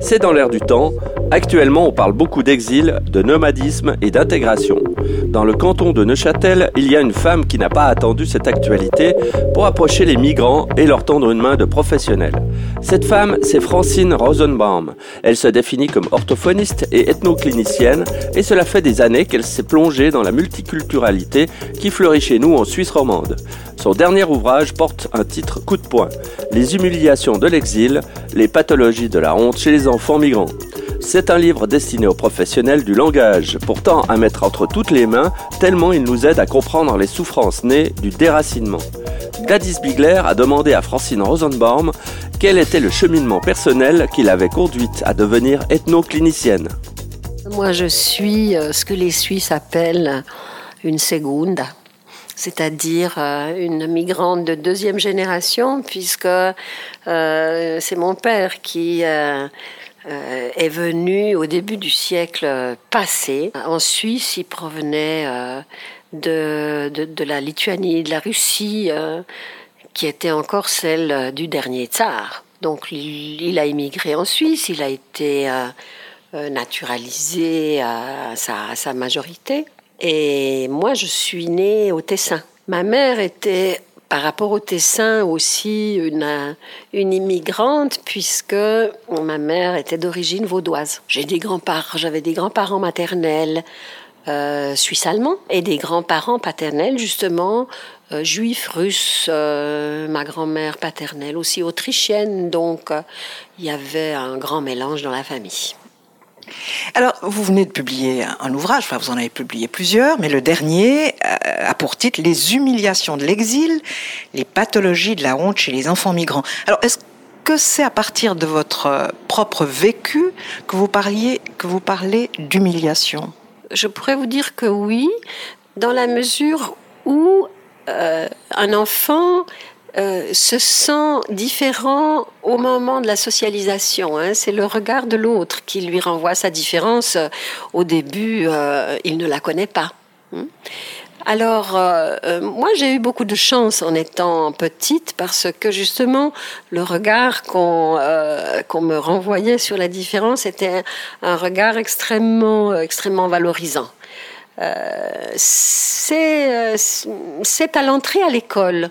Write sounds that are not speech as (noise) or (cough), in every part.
C'est dans l'air du temps. Actuellement, on parle beaucoup d'exil, de nomadisme et d'intégration. Dans le canton de Neuchâtel, il y a une femme qui n'a pas attendu cette actualité pour approcher les migrants et leur tendre une main de professionnel. Cette femme, c'est Francine Rosenbaum. Elle se définit comme orthophoniste et ethnoclinicienne et cela fait des années qu'elle s'est plongée dans la multiculturalité qui fleurit chez nous en Suisse romande. Son dernier ouvrage porte un titre coup de poing Les humiliations de l'exil, les pathologies de la honte chez les enfants migrants. C'est un livre destiné aux professionnels du langage, pourtant à mettre entre toutes les mains, tellement il nous aide à comprendre les souffrances nées du déracinement. Gladys Bigler a demandé à Francine Rosenbaum quel était le cheminement personnel qui l'avait conduite à devenir ethnoclinicienne. Moi, je suis euh, ce que les Suisses appellent une segunda, c'est-à-dire euh, une migrante de deuxième génération, puisque euh, c'est mon père qui euh, est venu au début du siècle passé. En Suisse, il provenait euh, de, de, la Lituanie, de la Russie, euh, qui était encore celle du dernier tsar. Donc il, a immigré en Suisse, il a été naturalisé à sa, à sa majorité. Et moi, je suis née au Tessin. Ma mère était par rapport au Tessin aussi une, une immigrante puisque ma mère était d'origine vaudoise. J'ai des grands-parents, j'avais des grands-parents maternels euh, suisse-allemands et des grands-parents paternels justement euh, juifs, russes. Euh, ma grand-mère paternelle aussi autrichienne. Donc il y avait un grand mélange dans la famille. Alors, vous venez de publier un ouvrage, enfin vous en avez publié plusieurs, mais le dernier euh, a pour titre Les humiliations de l'exil, les pathologies de la honte chez les enfants migrants. Alors, est-ce que c'est à partir de votre euh, propre vécu que vous, parliez, que vous parlez d'humiliation? Je pourrais vous dire que oui, dans la mesure où euh, un enfant euh, se sent différent au moment de la socialisation. Hein. C'est le regard de l'autre qui lui renvoie sa différence. Au début, euh, il ne la connaît pas. Hein. Alors, euh, moi, j'ai eu beaucoup de chance en étant petite parce que justement, le regard qu'on me renvoyait sur la différence était un regard extrêmement, extrêmement valorisant. c'est à l'entrée à l'école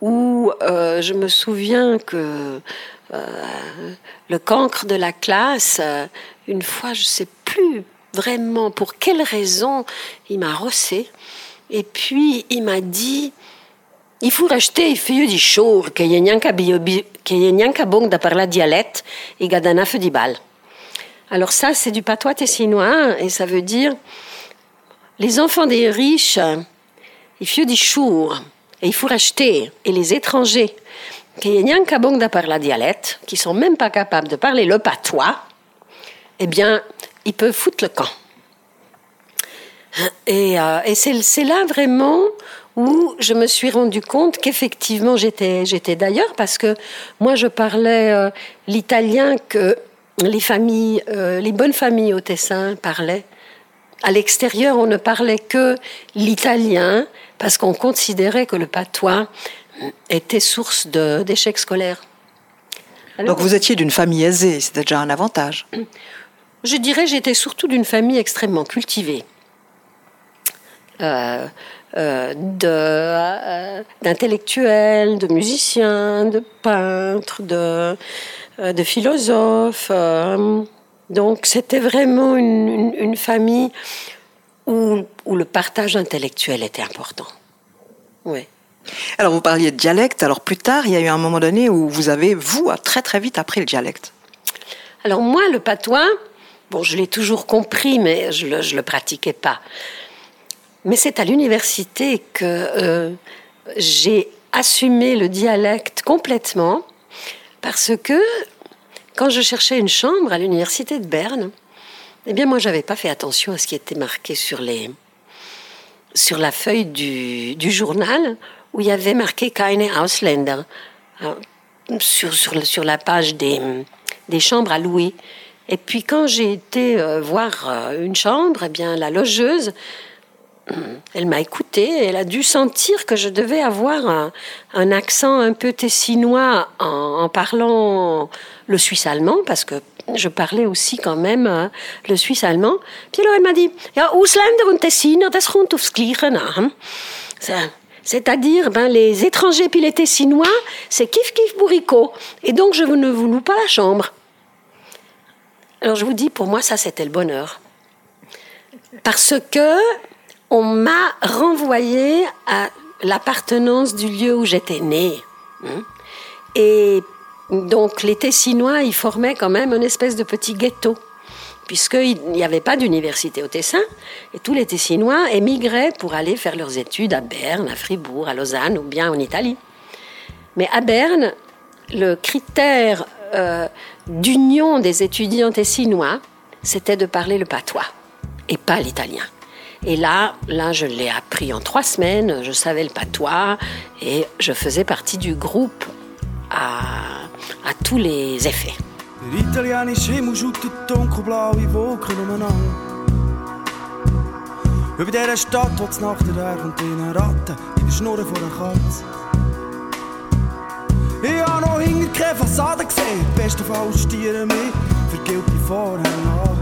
où euh, je me souviens que euh, le cancre de la classe, euh, une fois, je ne sais plus vraiment pour quelle raison, il m'a rossé. Et puis, il m'a dit, il faut racheter il fait du chaud, qu'il y a qu'à bon de parler dialecte et gadana fait du bal. Alors ça, c'est du patois tessinois et ça veut dire les enfants des riches, il font du chaud et il faut racheter. Et les étrangers, qui de parler la dialecte, qui sont même pas capables de parler le patois, eh bien, ils peuvent foutre le camp. Et, euh, c'est là vraiment où je me suis rendu compte qu'effectivement j'étais j'étais d'ailleurs parce que moi je parlais euh, l'italien que les familles euh, les bonnes familles au Tessin parlaient à l'extérieur on ne parlait que l'italien parce qu'on considérait que le patois était source d'échecs scolaires. Donc vous étiez d'une famille aisée, c'était déjà un avantage. (clears throat) Je dirais j'étais surtout d'une famille extrêmement cultivée. Euh, euh, euh, d'intellectuels, de, musiciens, de peintres, de, de philosophes. donc c'était vraiment une famille où, le partage intellectuel était important. Oui. Alors vous parliez de dialecte, alors plus tard, il y a eu un moment donné où vous avez, vous, très très vite appris le dialecte. Alors moi, le patois, bon, je l'ai toujours compris, mais je ne le, le, pratiquais pas. Mais c'est à l'université que euh, j'ai assumé le dialecte complètement, parce que quand je cherchais une chambre à l'université de Berne, eh bien, moi, j'avais pas fait attention à ce qui était marqué sur les sur la feuille du, journal où il y avait marqué Keine Ausländer hein, sur, sur, sur la page des, des chambres à louer. Et puis quand j'ai été euh, voir euh, une chambre, eh bien la logeuse Elle m'a écoutée elle a dû sentir que je devais avoir un, accent un peu tessinois en, parlant le suisse allemand, parce que je parlais aussi quand même euh, le suisse allemand. Puis alors elle m'a dit, an. C'est-à-dire, ben, les étrangers puis les Tessinois, c'est kiff kiff bourricot. Et donc, je ne vous loue pas la chambre. Alors, je vous dis, pour moi, ça, c'était le bonheur. Parce que on m'a renvoyé à l'appartenance du lieu où j'étais née. Hein. Et donc les Tessinois, ils formaient quand même une espèce de petit ghetto, puisqu'il n'y avait pas d'université au Tessin, et tous les Tessinois émigraient pour aller faire leurs études à Berne, à Fribourg, à Lausanne ou bien en Italie. Mais à Berne, le critère euh, d'union des étudiants tessinois, c'était de parler le patois et pas l'italien. Et là, là, je l'ai appris en trois semaines. Je savais le patois et je faisais partie du groupe à, tous les effets. In eine Ratte in der Schnur von einer Katze. Ich habe noch hinter keine Fassade gesehen, bestenfalls stieren mich vergilt die Vorhänge an.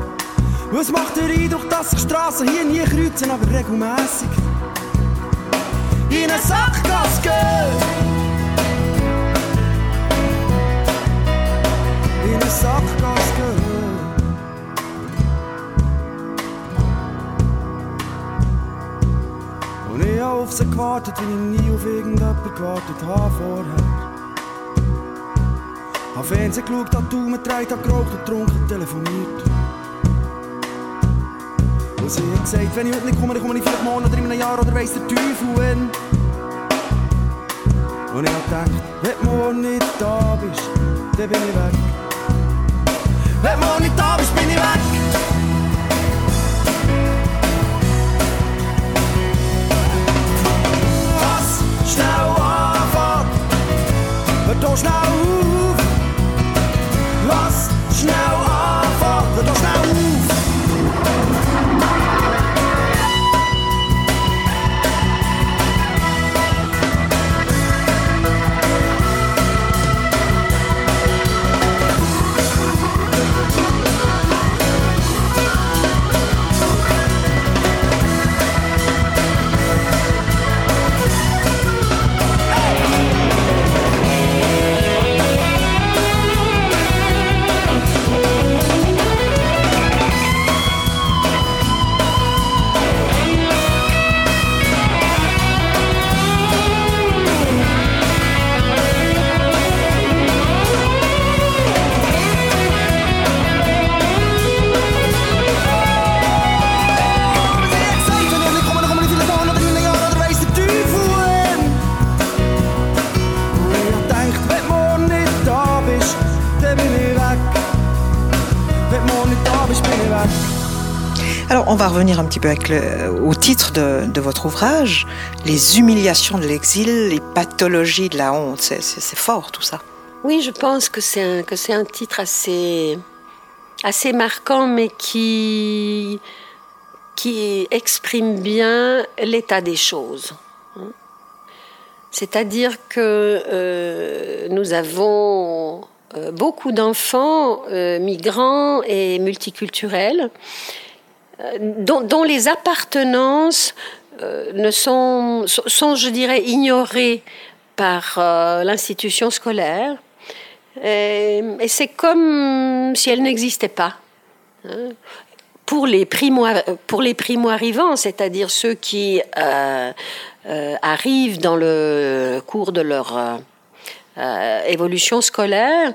Was macht der Eindruck, dass sich Straßen hier nie kreuzen, aber regelmäßig in eine Sackgasse gehen? In eine Sackgasse gehen. Und ich habe auf sie gewartet, wie ich nie auf irgendjemanden gewartet habe vorher. Habe Fernsehen geschaut, habe Daumen gedreht, habe geraucht und getrunken, telefoniert. Und sie hat gesagt, wenn ich heute nicht komme, dann komme ich vielleicht morgen oder in einem Jahr oder weiss der Teufel wenn. Und ich hab gedacht, wenn du morgen nicht da bist, dann bin ich weg. Wenn du morgen nicht da bist, bin ich weg. Was schnell anfängt, hört doch schnell auf. Va revenir un petit peu au titre de, votre ouvrage, les humiliations de l'exil, les pathologies de la honte. C'est fort tout ça. Oui, je pense que c'est un, que c'est un titre assez, assez marquant, mais qui, qui exprime bien l'état des choses. C'est-à-dire que euh, nous avons euh, beaucoup d'enfants euh, migrants et multiculturels euh, dont, les appartenances ne sont, sont, je dirais, ignorées par l'institution scolaire. Et, c'est comme si elles n'existaient pas. Hein. Pour les primo, pour les primo c'est-à-dire ceux qui arrivent dans le cours de leur euh, évolution scolaire.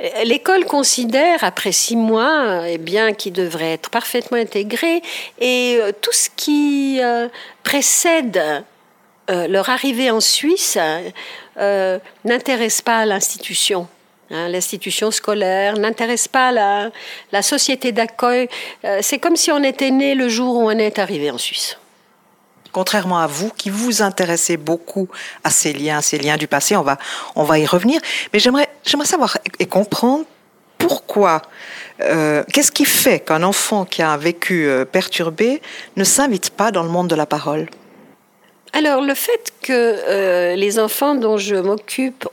Euh, l'école considère, après six mois, eh bien, qu'ils devraient être parfaitement intégrés et euh, tout ce qui précède leur arrivée en Suisse n'intéresse pas l'institution. Hein, l'institution scolaire n'intéresse pas la, la société d'accueil. c'est comme si on était né le jour où on est arrivé en Suisse contrairement à vous, qui vous intéressez beaucoup à ces liens, ces liens du passé. On va, y revenir. Mais j'aimerais, savoir et comprendre pourquoi euh, Qu'est-ce qui fait qu'un enfant qui a un vécu euh, perturbé ne s'invite pas dans le monde de la parole? Alors, le fait que les enfants dont je m'occupe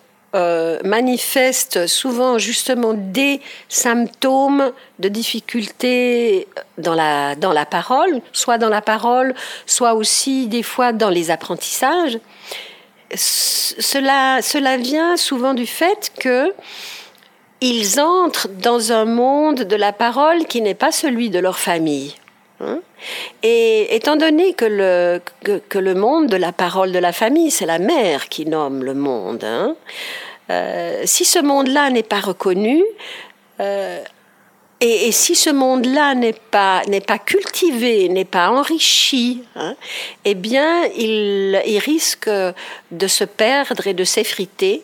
manifestent souvent justement des symptômes de difficultés dans la, dans la parole, soit dans la parole, soit aussi des fois dans les apprentissages, cela, cela vient souvent du fait que ils entrent dans un monde de la parole qui n'est pas celui de leur famille. Hein. Et étant donné que le, que, le monde de la parole de la famille, c'est la mère qui nomme le monde, hein, euh, si ce monde-là n'est pas reconnu, euh, et, si ce monde-là n'est pas, n'est pas cultivé, n'est pas enrichi, hein, eh bien, il, il, risque de se perdre et de s'effriter.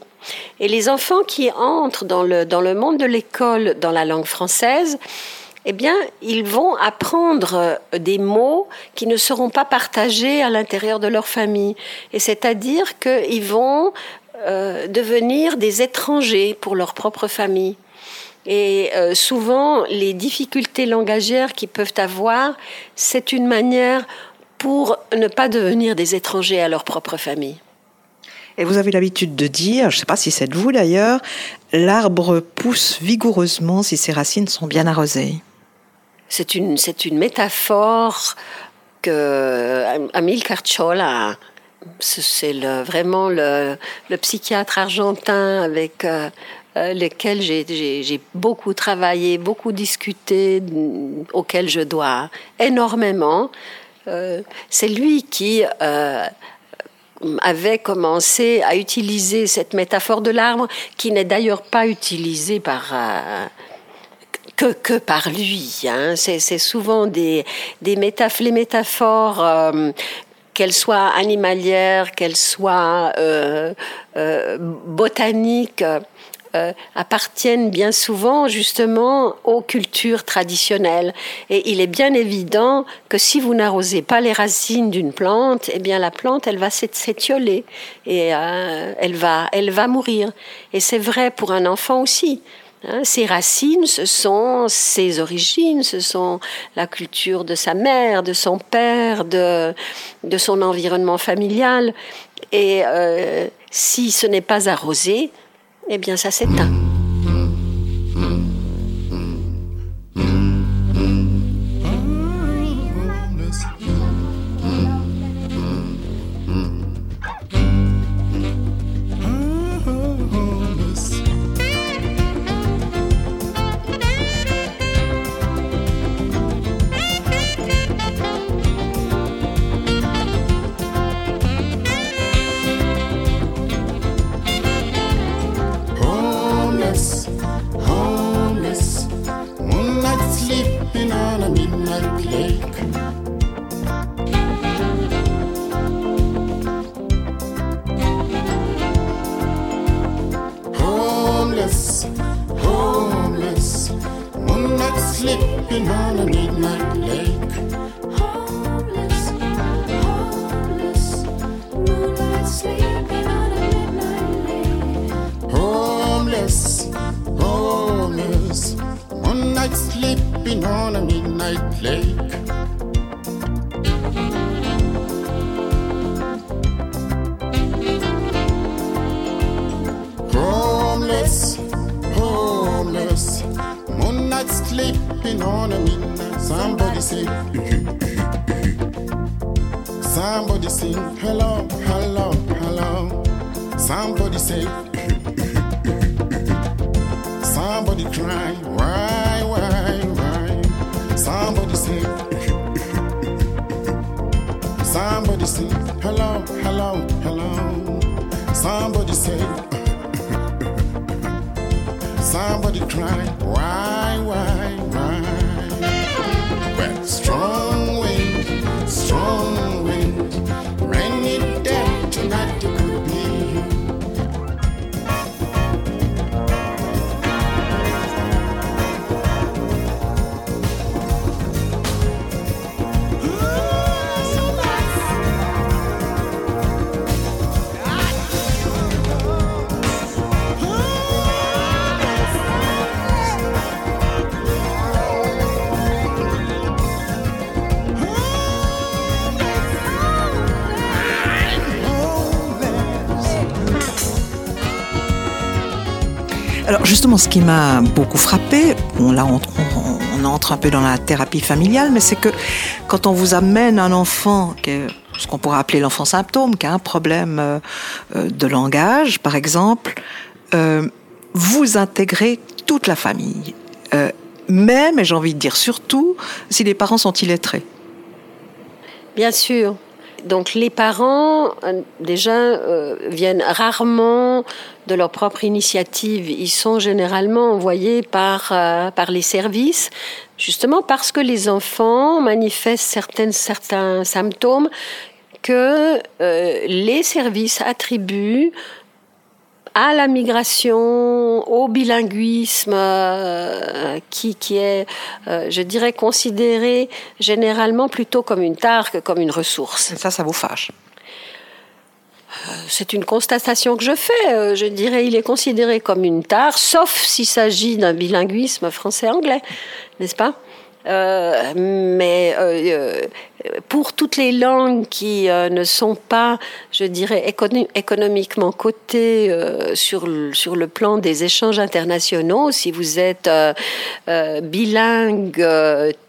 Et les enfants qui entrent dans le, dans le monde de l'école dans la langue française, eh bien, ils vont apprendre des mots qui ne seront pas partagés à l'intérieur de leur famille. Et c'est-à-dire qu'ils vont euh, devenir des étrangers pour leur propre famille. Et euh, souvent, les difficultés langagières qu'ils peuvent avoir, c'est une manière pour ne pas devenir des étrangers à leur propre famille. Et vous avez l'habitude de dire, je ne sais pas si c'est de vous d'ailleurs, l'arbre pousse vigoureusement si ses racines sont bien arrosées. C'est une, c'est une métaphore que Amilcar Chola, c'est vraiment le, psychiatre argentin avec euh, euh, lesquels j'ai beaucoup travaillé, beaucoup discuté, auxquels je dois énormément. Euh, c'est lui qui euh, avait commencé à utiliser cette métaphore de l'arbre, qui n'est d'ailleurs pas utilisée par que, que, par lui. Hein. C'est souvent des, des métaphores, les métaphores qu'elles soient animalières, qu'elles soient botaniques, euh, appartiennent bien souvent justement aux cultures traditionnelles. Et il est bien évident que si vous n'arrosez pas les racines d'une plante, eh bien la plante, elle va s'étioler et euh, elle, va, elle va mourir. Et c'est vrai pour un enfant aussi. Hein. ses racines, ce sont ses origines, ce sont la culture de sa mère, de son père, de, de son environnement familial. Et euh, si ce n'est pas arrosé, eh bien ça s'éteint. hello, hello. Somebody say, somebody cry, why, why, why? Well, strong. Justement, ce qui m'a beaucoup frappé, on, là, on, entre un peu dans la thérapie familiale, mais c'est que quand on vous amène un enfant ce qu'on pourrait appeler l'enfant symptôme, qui a un problème euh, euh, de langage, par exemple, euh, vous intégrez toute la famille. même, et j'ai envie de dire surtout, si les parents sont illettrés. Bien sûr. Donc les parents, déjà, viennent rarement de leur propre initiative. Ils sont généralement envoyés par, par les services, justement parce que les enfants manifestent certains symptômes que euh, les services attribuent à la migration, au bilinguisme, euh, qui, qui, est, euh, je dirais, considéré généralement plutôt comme une tare que comme une ressource. Et ça, ça vous fâche? C'est une constatation que je fais. Je dirais, il est considéré comme une tare, sauf s'il s'agit d'un bilinguisme français-anglais, n'est-ce pas? Euh, mais euh, pour toutes les langues qui euh, ne sont pas, je dirais, économiquement cotées sur, le, sur le plan des échanges internationaux, si vous êtes bilingue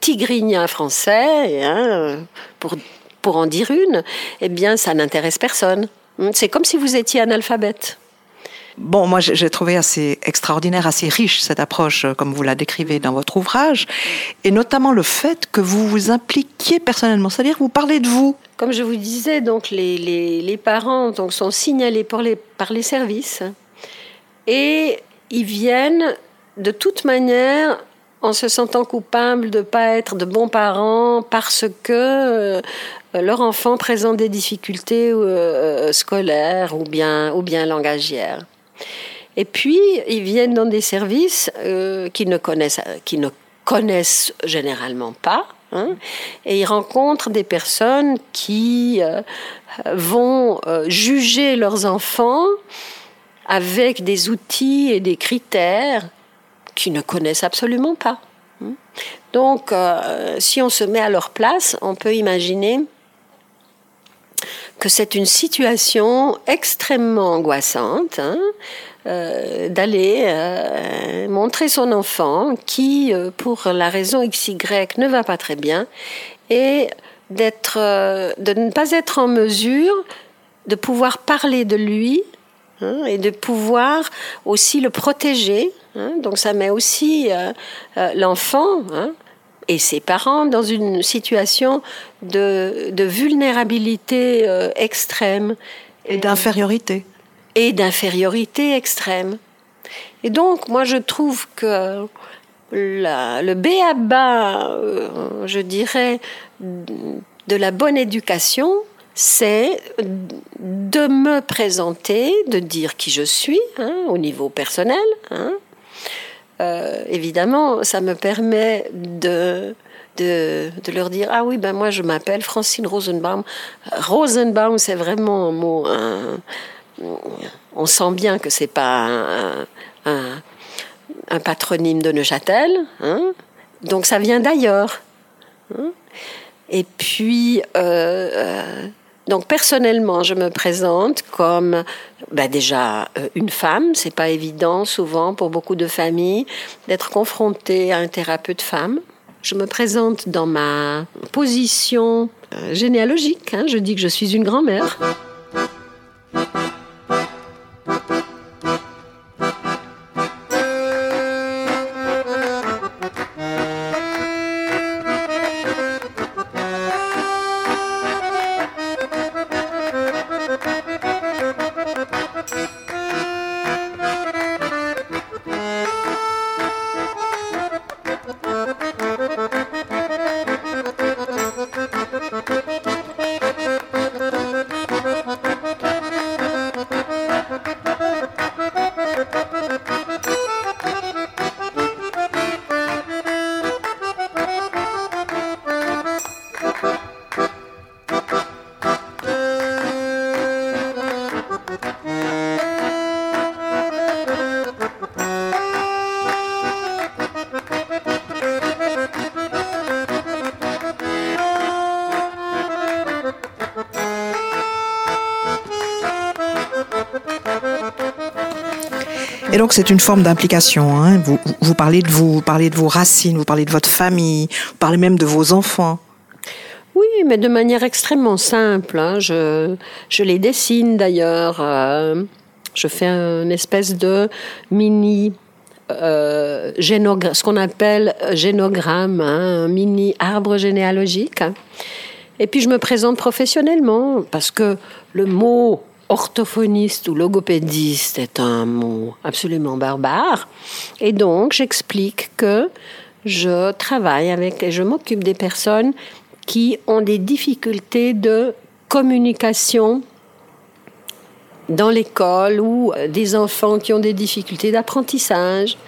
tigrinien français, hein, pour, pour en dire une, eh bien, ça n'intéresse personne. C'est comme si vous étiez analphabète. Bon, moi, j'ai trouvé assez extraordinaire, assez riche cette approche, euh, comme vous la décrivez dans votre ouvrage, et notamment le fait que vous vous impliquiez personnellement, c'est-à-dire vous parlez de vous. Comme je vous disais, donc les, les, parents sont signalés par les, par les services et ils viennent de toute manière en se sentant coupables de ne pas être de bons parents parce que euh, leur enfant présente des difficultés euh, scolaires ou bien, ou bien langagières. Et puis, ils viennent dans des services euh, qu'ils ne connaissent, ne connaissent généralement pas. Hein, et ils rencontrent des personnes qui euh, vont euh, juger leurs enfants avec des outils et des critères qu'ils ne connaissent absolument pas. Hein. Donc, si on se met à leur place, on peut imaginer que c'est une situation extrêmement angoissante hein, euh, d'aller euh, montrer son enfant qui, euh, pour la raison XY, ne va pas très bien et d'être, de ne pas être en mesure de pouvoir parler de lui hein, et de pouvoir aussi le protéger. Hein. donc ça met aussi l'enfant et ses parents dans une situation de, vulnérabilité euh, extrême. Et d'infériorité. Et d'infériorité extrême. Et donc, moi, je trouve que le béaba, euh, je dirais, de la bonne éducation, c'est de me présenter, de dire qui je suis hein, au niveau personnel, hein, euh, évidemment, ça me permet de, de, leur dire Ah oui, ben moi je m'appelle Francine Rosenbaum. Rosenbaum, c'est vraiment un mot. on sent bien que c'est pas un, patronyme de Neuchâtel. Hein. Donc ça vient d'ailleurs. Hein. Et puis. Euh, euh, donc personnellement, je me présente comme bah, déjà euh, une femme. C'est pas évident souvent pour beaucoup de familles d'être confrontée à un thérapeute femme. Je me présente dans ma position euh, généalogique. Hein. Je dis que je suis une grand-mère. Donc c'est une forme d'implication. Hein. Vous, parlez de vous, vous parlez de vos racines, vous parlez de votre famille, vous parlez même de vos enfants. Oui, mais de manière extrêmement simple. Hein. Je, je les dessine d'ailleurs. Euh, je fais une espèce de mini euh, ce qu'on appelle génogramme, hein, un mini arbre généalogique. Et puis je me présente professionnellement parce que le mot orthophoniste ou logopédiste est un mot absolument barbare. Et donc j'explique que je travaille avec et je m'occupe des personnes qui ont des difficultés de communication dans l'école ou euh, des enfants qui ont des difficultés d'apprentissage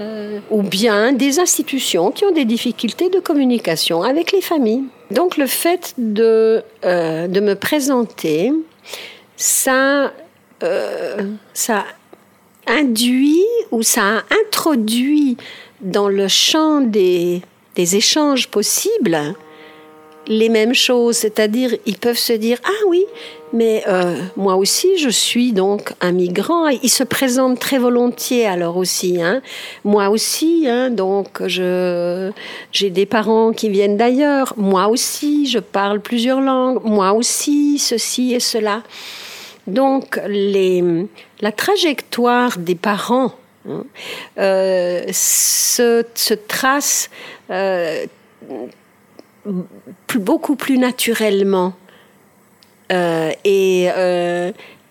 euh, ou bien des institutions qui ont des difficultés de communication avec les familles. Donc le fait de, euh, de me présenter, ça, ça induit ou ça introduit dans le champ des, des échanges possibles les mêmes choses, c'est-à-dire ils peuvent se dire ah oui, mais euh, moi aussi je suis donc un migrant. Ils se présentent très volontiers alors aussi. Hein. Moi aussi, hein, donc je j'ai des parents qui viennent d'ailleurs. Moi aussi, je parle plusieurs langues. Moi aussi, ceci et cela. Donc la trajectoire des parents hein, euh, se, trace. Euh, beaucoup plus naturellement. Euh, et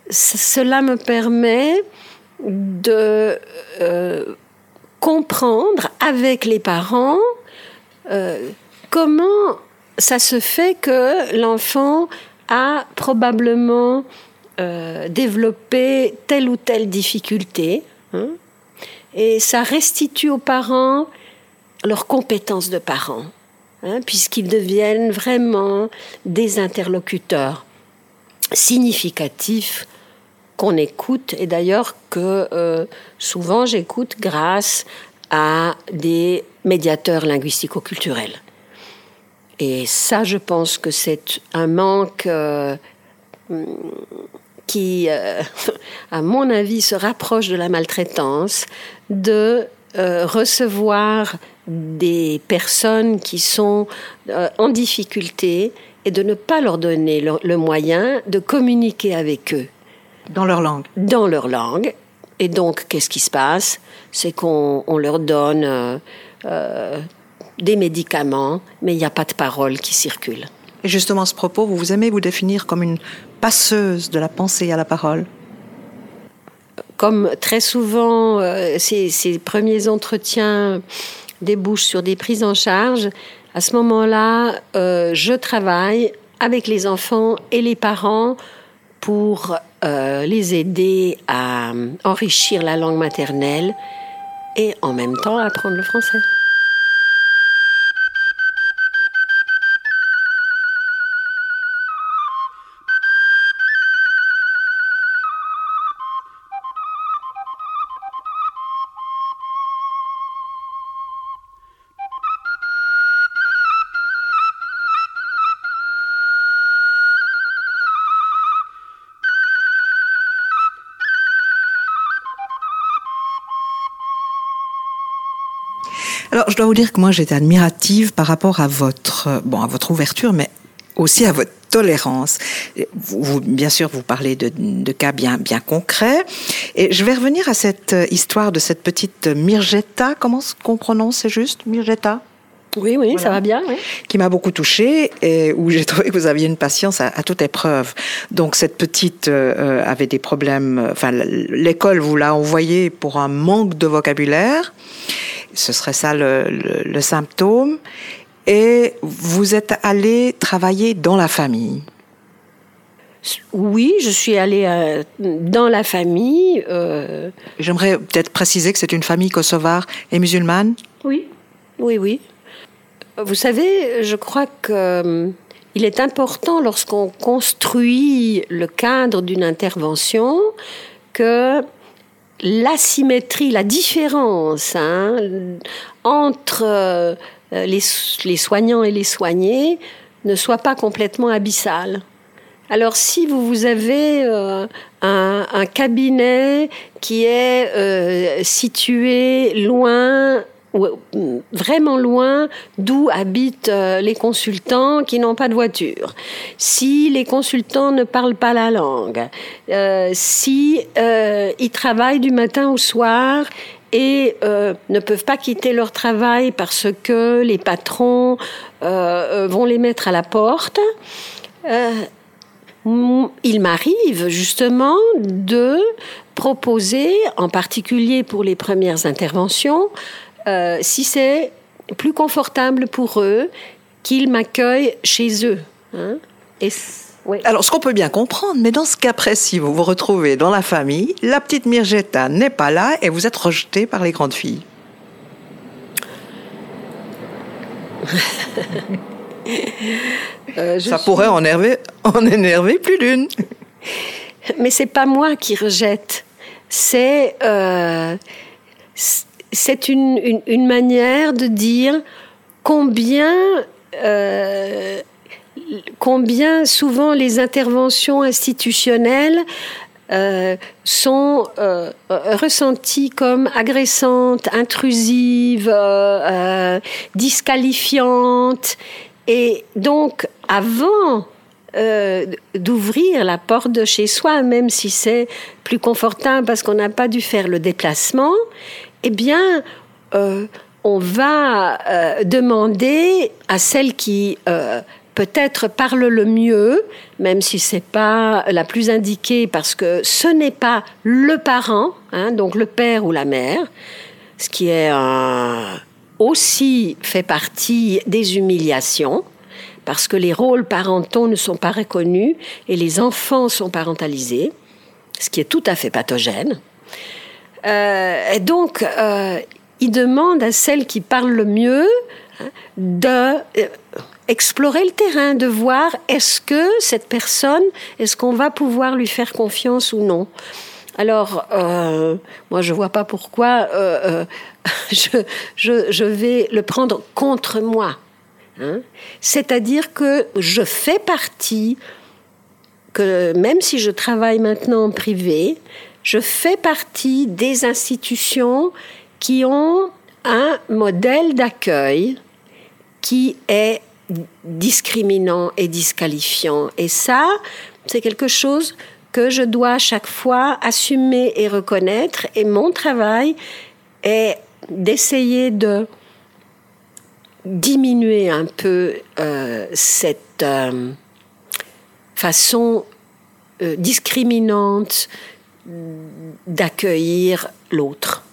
cela me permet de comprendre avec les parents comment ça se fait que l'enfant a probablement développé telle ou telle difficulté. Hein. et ça restitue aux parents leurs compétences de parents. Hein, puisqu'ils deviennent vraiment des interlocuteurs significatifs qu'on écoute et d'ailleurs que euh, souvent j'écoute grâce à des médiateurs linguistico-culturels. Et ça, je pense que c'est un manque euh, qui, euh, (laughs) à mon avis, se rapproche de la maltraitance, de recevoir des personnes qui sont euh, en difficulté et de ne pas leur donner le, moyen de communiquer avec eux. Dans leur langue Dans leur langue. Et donc, qu'est-ce qui se passe? C'est qu'on leur donne euh, euh, des médicaments, mais il n'y a pas de parole qui circule. Et justement, ce propos, vous vous aimez vous définir comme une passeuse de la pensée à la parole? Comme très souvent, ces, ces premiers entretiens débouche sur des prises en charge, à ce moment-là, euh, je travaille avec les enfants et les parents pour euh, les aider à enrichir la langue maternelle et en même temps apprendre le français. Alors, je dois vous dire que moi, j'étais admirative par rapport à votre, bon, à votre ouverture, mais aussi à votre tolérance. Vous, bien sûr, vous parlez de, de, cas bien, bien concrets. Et je vais revenir à cette histoire de cette petite Mirgetta. Comment qu'on prononce, c'est juste Mirgetta oui, oui, ça va bien. Oui. Qui m'a beaucoup touchée et où j'ai trouvé que vous aviez une patience à, toute épreuve. Donc cette petite euh, avait des problèmes. Enfin, l'école vous l'a envoyée pour un manque de vocabulaire ce serait ça le, symptôme. Et vous êtes allé travailler dans la famille. Oui, je suis allée euh, dans la famille. Euh, J'aimerais peut-être préciser que c'est une famille kosovare et musulmane. Oui, oui, oui. Vous savez, je crois qu'il euh, est important lorsqu'on construit le cadre d'une intervention que l'asymétrie, la différence hein, entre euh, les, soignants et les soignés ne soit pas complètement abyssale. Alors si vous, avez un, un, cabinet qui est situé loin vraiment loin d'où habitent euh, les consultants qui n'ont pas de voiture. Si les consultants ne parlent pas la langue, euh, si euh, ils travaillent du matin au soir et ne peuvent pas quitter leur travail parce que les patrons vont les mettre à la porte. il m'arrive justement de proposer, en particulier pour les premières interventions, euh, si c'est plus confortable pour eux qu'ils m'accueillent chez eux. Hein. Alors, ce qu'on peut bien comprendre, mais dans ce cas précis, vous vous retrouvez dans la famille, la petite Mirgetta n'est pas là et vous êtes rejetée par les grandes filles. (laughs) Euh, Ça pourrait en énerver, en énerver plus d'une. Mais c'est pas moi qui rejette. C'est euh, c'est une, une, manière de dire combien, euh, combien souvent les interventions institutionnelles euh, sont euh, ressenties comme agressantes, intrusives, disqualifiantes. Et donc, avant d'ouvrir la porte de chez soi, même si c'est plus confortable parce qu'on n'a pas dû faire le déplacement, eh bien, euh, on va euh, demander à celle qui euh, peut-être parle le mieux, même si c'est pas la plus indiquée, parce que ce n'est pas le parent, hein, donc le père ou la mère, ce qui est aussi fait partie des humiliations, parce que les rôles parentaux ne sont pas reconnus et les enfants sont parentalisés, ce qui est tout à fait pathogène. Euh, et donc, euh, il demande à celle qui parle le mieux hein, de euh, explorer le terrain, de voir est-ce que cette personne, est-ce qu'on va pouvoir lui faire confiance ou non. Alors, moi, je vois pas pourquoi (laughs) je, vais le prendre contre moi. Hein. C'est-à-dire que je fais partie, que même si je travaille maintenant en privé, je fais partie des institutions qui ont un modèle d'accueil qui est discriminant et disqualifiant. Et ça, c'est quelque chose que je dois à chaque fois assumer et reconnaître. Et mon travail est d'essayer de diminuer un peu euh, cette euh, façon euh, discriminante d'accueillir l'autre.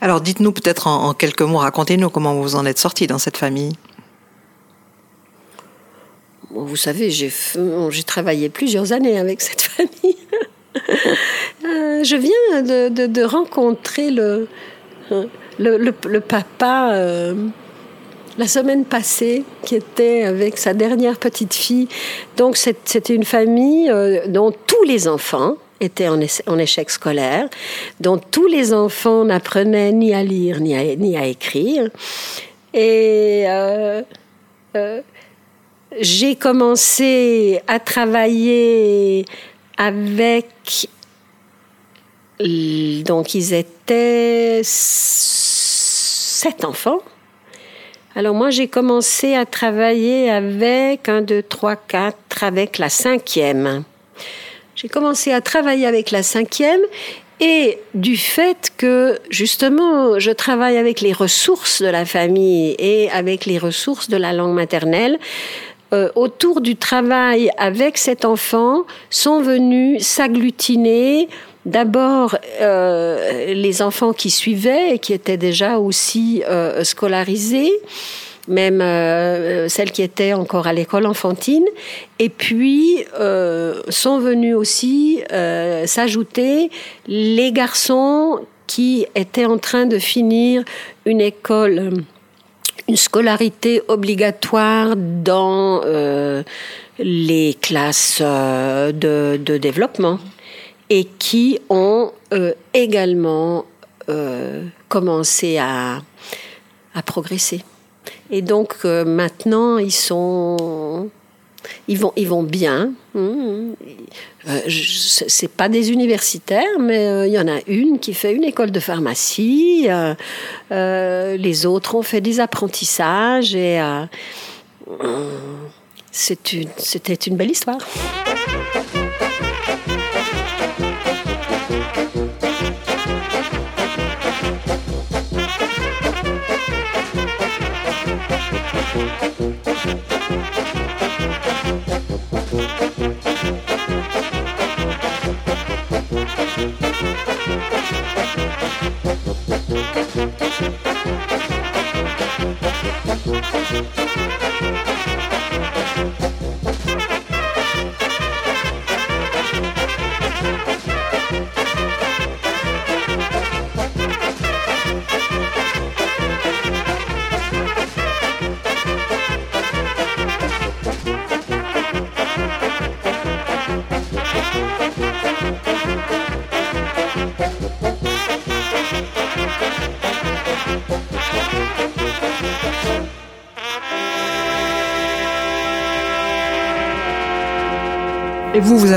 Alors dites-nous peut-être en, quelques mots, racontez-nous comment vous en êtes sorti dans cette famille. vous savez, j'ai travaillé plusieurs années avec cette (laughs) famille. Euh, je viens de, rencontrer le, le, papa euh, la semaine passée qui était avec sa dernière petite fille. Donc c'était une famille euh, dont tous les enfants, était en, échec scolaire, dont tous les enfants n'apprenaient ni à lire ni à, ni à écrire. Et euh, euh, j'ai commencé à travailler avec... Donc ils étaient sept enfants. Alors moi j'ai commencé à travailler avec un, deux, trois, quatre, avec la cinquième. J'ai commencé à travailler avec la cinquième et du fait que justement je travaille avec les ressources de la famille et avec les ressources de la langue maternelle, euh, autour du travail avec cet enfant sont venus s'agglutiner d'abord euh, les enfants qui suivaient et qui étaient déjà aussi euh, scolarisés même euh, celles qui étaient encore à l'école enfantine. Et puis euh, sont venus aussi euh, s'ajouter les garçons qui étaient en train de finir une école, une scolarité obligatoire dans les classes de, développement et qui ont également commencé à progresser. Et donc euh, maintenant, ils sont Ils vont, ils vont bien. Mmh. Euh, c'est pas des universitaires, mais euh, il y en a une qui fait une école de pharmacie. Euh, les autres ont fait des apprentissages et c'était une belle histoire.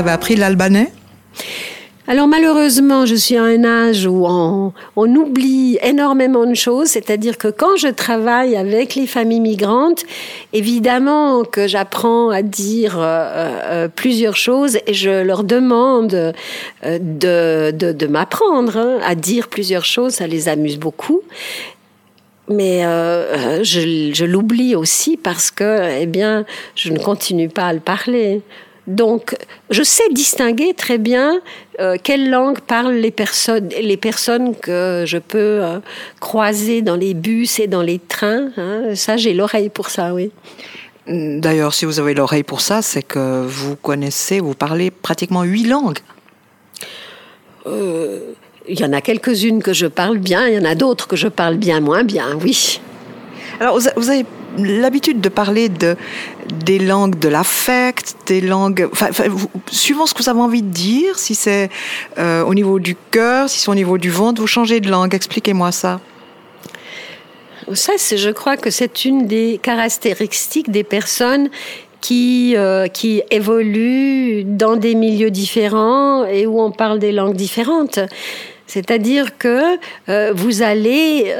Avez appris l'albanais? Alors malheureusement, je suis à un âge où on, oublie énormément de choses, c'est-à-dire que quand je travaille avec les familles migrantes, évidemment que j'apprends à dire euh, euh, plusieurs choses et je leur demande euh, de, m'apprendre hein, à dire plusieurs choses, ça les amuse beaucoup. Mais je, je l'oublie aussi parce que, eh bien, je ne continue pas à le parler. Donc, je sais distinguer très bien euh, quelle langue parlent les personnes, les personnes que je peux euh, croiser dans les bus et dans les trains. Hein. Ça, j'ai l'oreille pour ça, oui. D'ailleurs, si vous avez l'oreille pour ça, c'est que vous connaissez, vous parlez pratiquement huit langues. Euh, il y en a quelques-unes que je parle bien, il y en a d'autres que je parle bien moins bien, oui. Alors, vous avez l'habitude de parler de, des langues de l'affect, des langues, suivant ce que vous avez envie de dire, si c'est euh, au niveau du cœur, si c'est au niveau du ventre, vous changez de langue. Expliquez-moi ça. Ça, je crois que c'est une des caractéristiques des personnes qui, euh, qui évoluent dans des milieux différents et où on parle des langues différentes. C'est-à-dire que euh, vous allez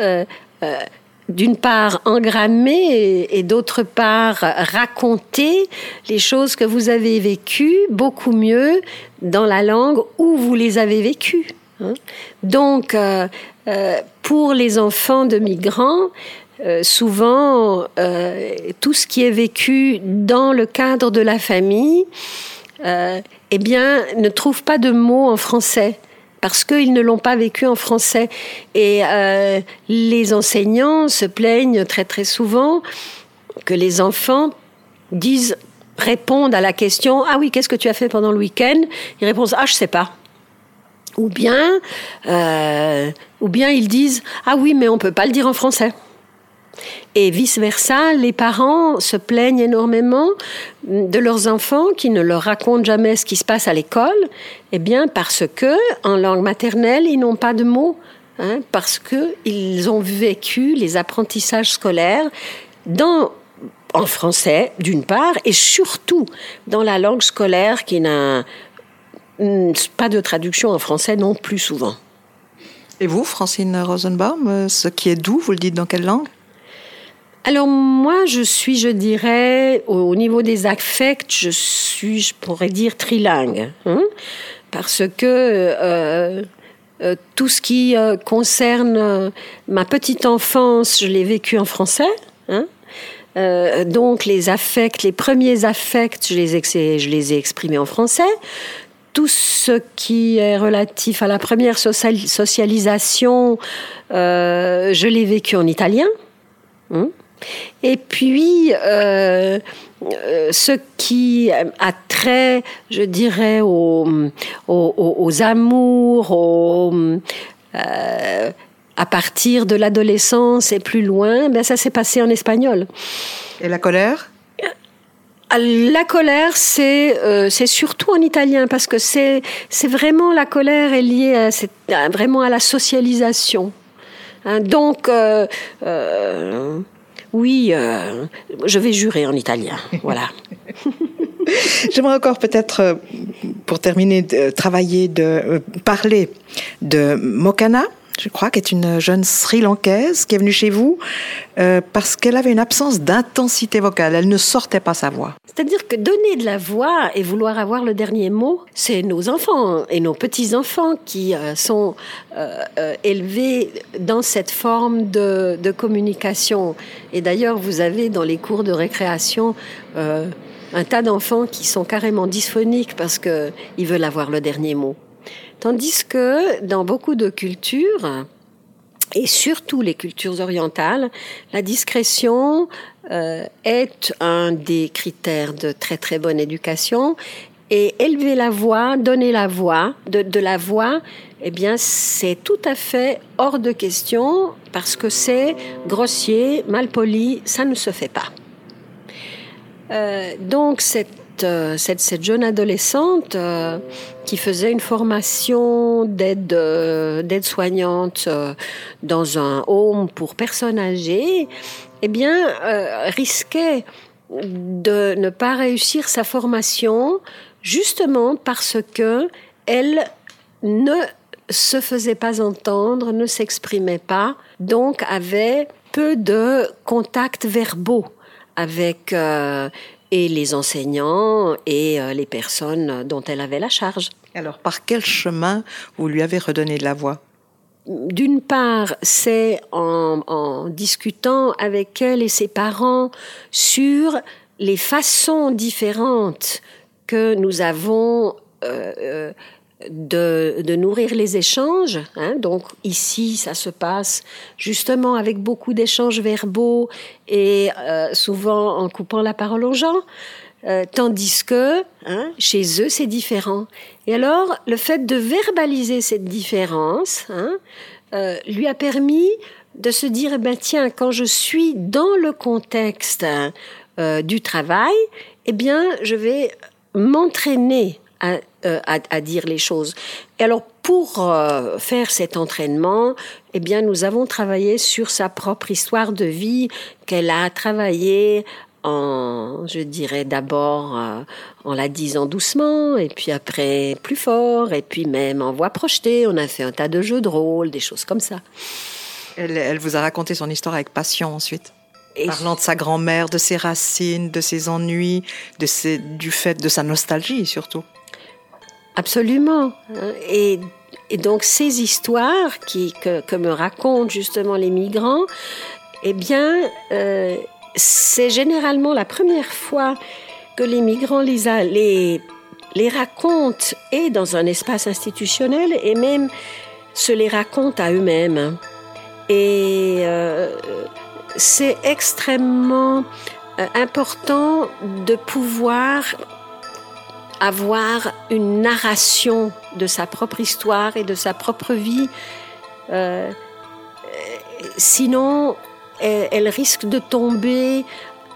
d'une part engrammer et, d'autre part raconter les choses que vous avez vécues beaucoup mieux dans la langue où vous les avez vécues. Hein. Donc, euh, euh, pour les enfants de migrants, euh, souvent, tout ce qui est vécu dans le cadre de la famille, eh bien, ne trouve pas de mots en français parce qu'ils ne l'ont pas vécu en français. Et euh, les enseignants se plaignent très très souvent que les enfants disent, répondent à la question Ah oui, qu'est-ce que tu as fait pendant le week-end? Ils répondent Ah, je sais pas. Ou bien, euh, ou bien ils disent Ah oui, mais on peut pas le dire en français. Et vice-versa, les parents se plaignent énormément de leurs enfants qui ne leur racontent jamais ce qui se passe à l'école, eh bien parce que en langue maternelle, ils n'ont pas de mots, hein, parce qu'ils ont vécu les apprentissages scolaires en français d'une part et surtout dans la langue scolaire qui n'a pas de traduction en français non plus souvent. Et vous, Francine Rosenbaum, ce qui est doux, vous le dites dans quelle langue? Alors moi, je suis, je dirais, au, niveau des affects, je suis, je pourrais dire, trilingue. Hein, parce que euh, euh, tout ce qui euh, concerne ma petite enfance, je l'ai vécu en français. Hein, donc les affects, les premiers affects, je les, ai, exprimés en français. Tout ce qui est relatif à la première socialisation, je l'ai vécu en italien. Hein, et puis, euh, euh, ce qui a trait, je dirais, aux, aux, amours, euh, à partir de l'adolescence et plus loin, ben ça s'est passé en espagnol. Et la colère? La colère, c'est c'est surtout en italien parce que c'est c'est vraiment la colère est liée à, vraiment à la socialisation. Hein, donc Oui, euh, je vais jurer en italien. Voilà. (laughs) J'aimerais encore peut-être, euh, pour terminer, de, travailler, de euh, parler de Mokana, je crois, qui est une jeune Sri-Lankaise qui est venue chez vous euh, parce qu'elle avait une absence d'intensité vocale. Elle ne sortait pas sa voix. C'est-à-dire que donner de la voix et vouloir avoir le dernier mot, c'est nos enfants et nos petits-enfants qui sont élevés dans cette forme de, de communication. Et d'ailleurs, vous avez dans les cours de récréation un tas d'enfants qui sont carrément dysphoniques parce qu'ils veulent avoir le dernier mot. Tandis que dans beaucoup de cultures, et surtout les cultures orientales, la discrétion euh, est un des critères de très très bonne éducation. Et élever la voix, donner la voix, de, la voix, eh bien, c'est tout à fait hors de question parce que c'est grossier, mal poli, ça ne se fait pas. Euh, donc euh, cette, jeune adolescente qui faisait une formation d'aide d'aide soignante dans un home pour personnes âgées, eh bien risquait de ne pas réussir sa formation justement parce que elle ne se faisait pas entendre, ne s'exprimait pas, donc avait peu de contacts verbaux avec euh, et les enseignants et euh, les personnes dont elle avait la charge. Alors, par quel chemin vous lui avez redonné de la voix? D'une part, c'est en, discutant avec elle et ses parents sur les façons différentes que nous avons euh, de, nourrir les échanges. Hein. Donc ici, ça se passe justement avec beaucoup d'échanges verbaux et euh, souvent en coupant la parole aux gens. Euh, tandis que hein, chez eux, c'est différent. Et alors, le fait de verbaliser cette différence hein, euh, lui a permis de se dire, eh ben, tiens, quand je suis dans le contexte du travail, eh bien, je vais m'entraîner euh, à, dire les choses. Et alors, pour euh, faire cet entraînement, eh bien, nous avons travaillé sur sa propre histoire de vie qu'elle a travaillé en, je dirais d'abord euh, en la disant doucement, et puis après plus fort, et puis même en voix projetée. On a fait un tas de jeux de rôle, des choses comme ça. Elle, vous a raconté son histoire avec passion ensuite. Parlant de sa grand-mère, de ses racines, de ses ennuis, de ses, du fait de sa nostalgie surtout. Absolument. Et, donc ces histoires qui, que, me racontent justement les migrants, eh bien, euh, c'est généralement la première fois que les migrants les, les, les racontent et dans un espace institutionnel et même se les racontent à eux-mêmes. Et euh, c'est extrêmement euh, important de pouvoir avoir une narration de sa propre histoire et de sa propre vie. Euh, sinon, elle, risque de tomber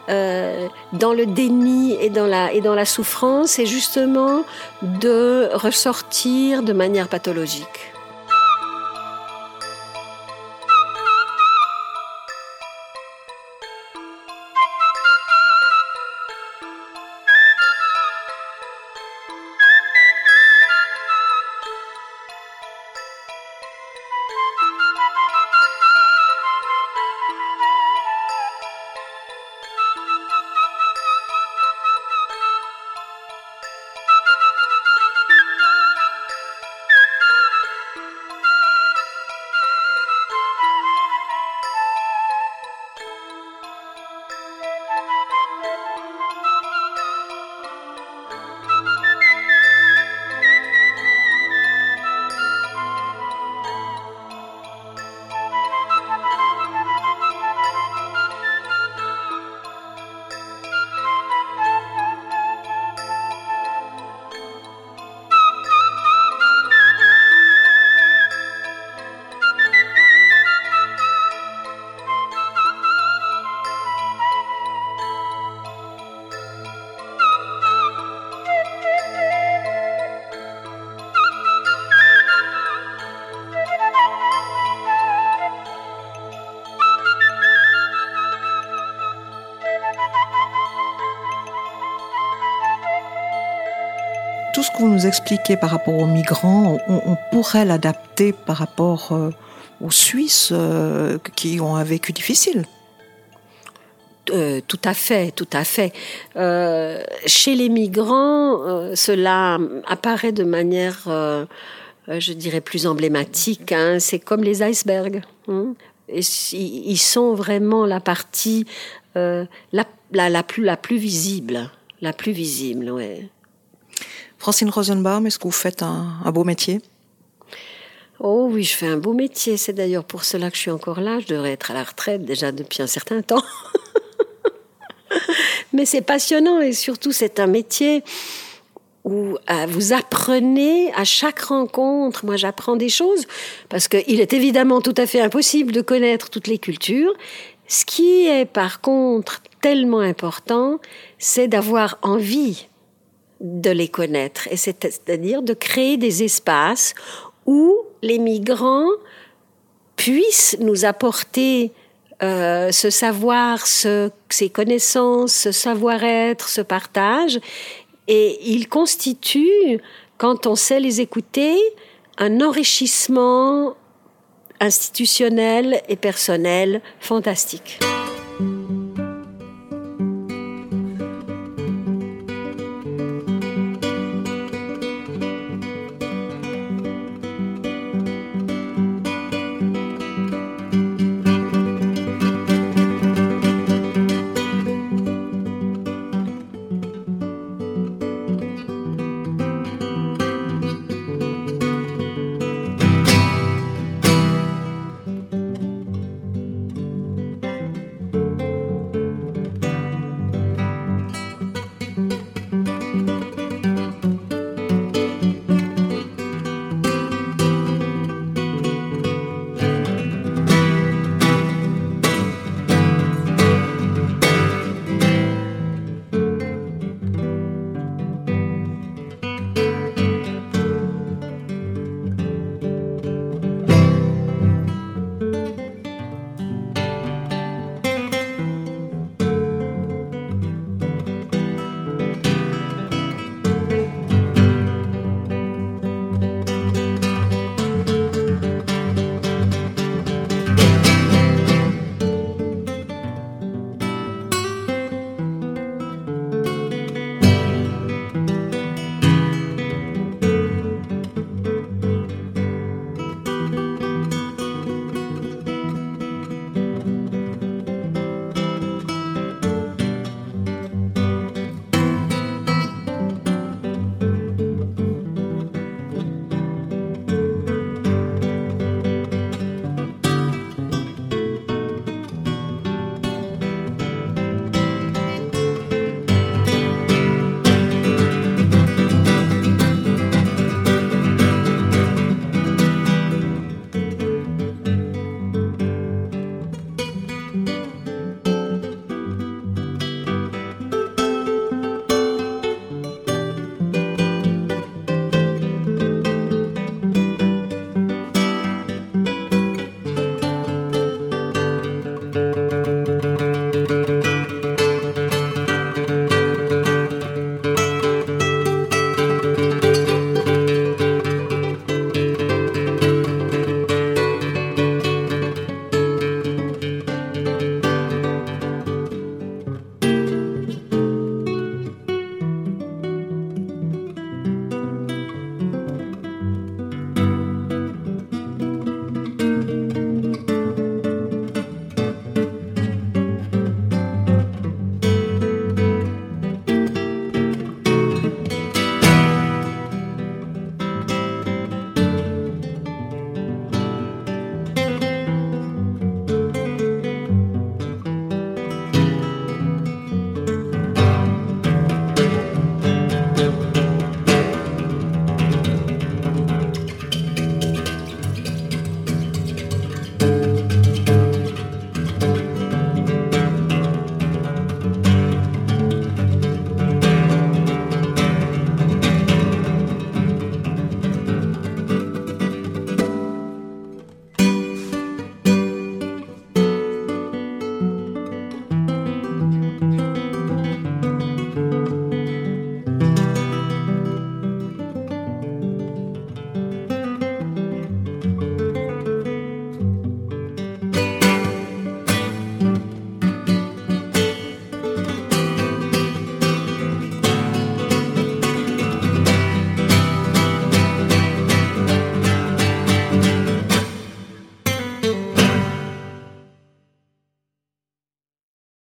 euh, dans le déni et la, et dans la souffrance et justement de ressortir de manière pathologique. Vous nous expliquez par rapport aux migrants, on, pourrait l'adapter par rapport euh, aux Suisses euh, qui ont un vécu difficile. Euh, tout à fait, tout à fait. chez les migrants, cela apparaît de manière, je dirais, plus emblématique. Hein. C'est comme les icebergs. Hein. ils sont vraiment la partie la, la, plus, la plus visible. La plus visible, ouais. Francine Rosenbaum, est-ce que vous faites un, beau métier? Oh oui, je fais un beau métier. C'est d'ailleurs pour cela que je suis encore là. Je devrais être à la retraite déjà depuis un certain temps. (laughs) Mais c'est passionnant et surtout c'est un métier où euh, vous apprenez à chaque rencontre. Moi, j'apprends des choses parce qu'il est évidemment tout à fait impossible de connaître toutes les cultures. Ce qui est par contre tellement important, c'est d'avoir envie de les connaître, et c'est-à-dire de créer des espaces où les migrants puissent nous apporter euh, ce savoir, ce, ces connaissances, ce savoir-être, ce partage, et ils constituent, quand on sait les écouter, un enrichissement institutionnel et personnel fantastique.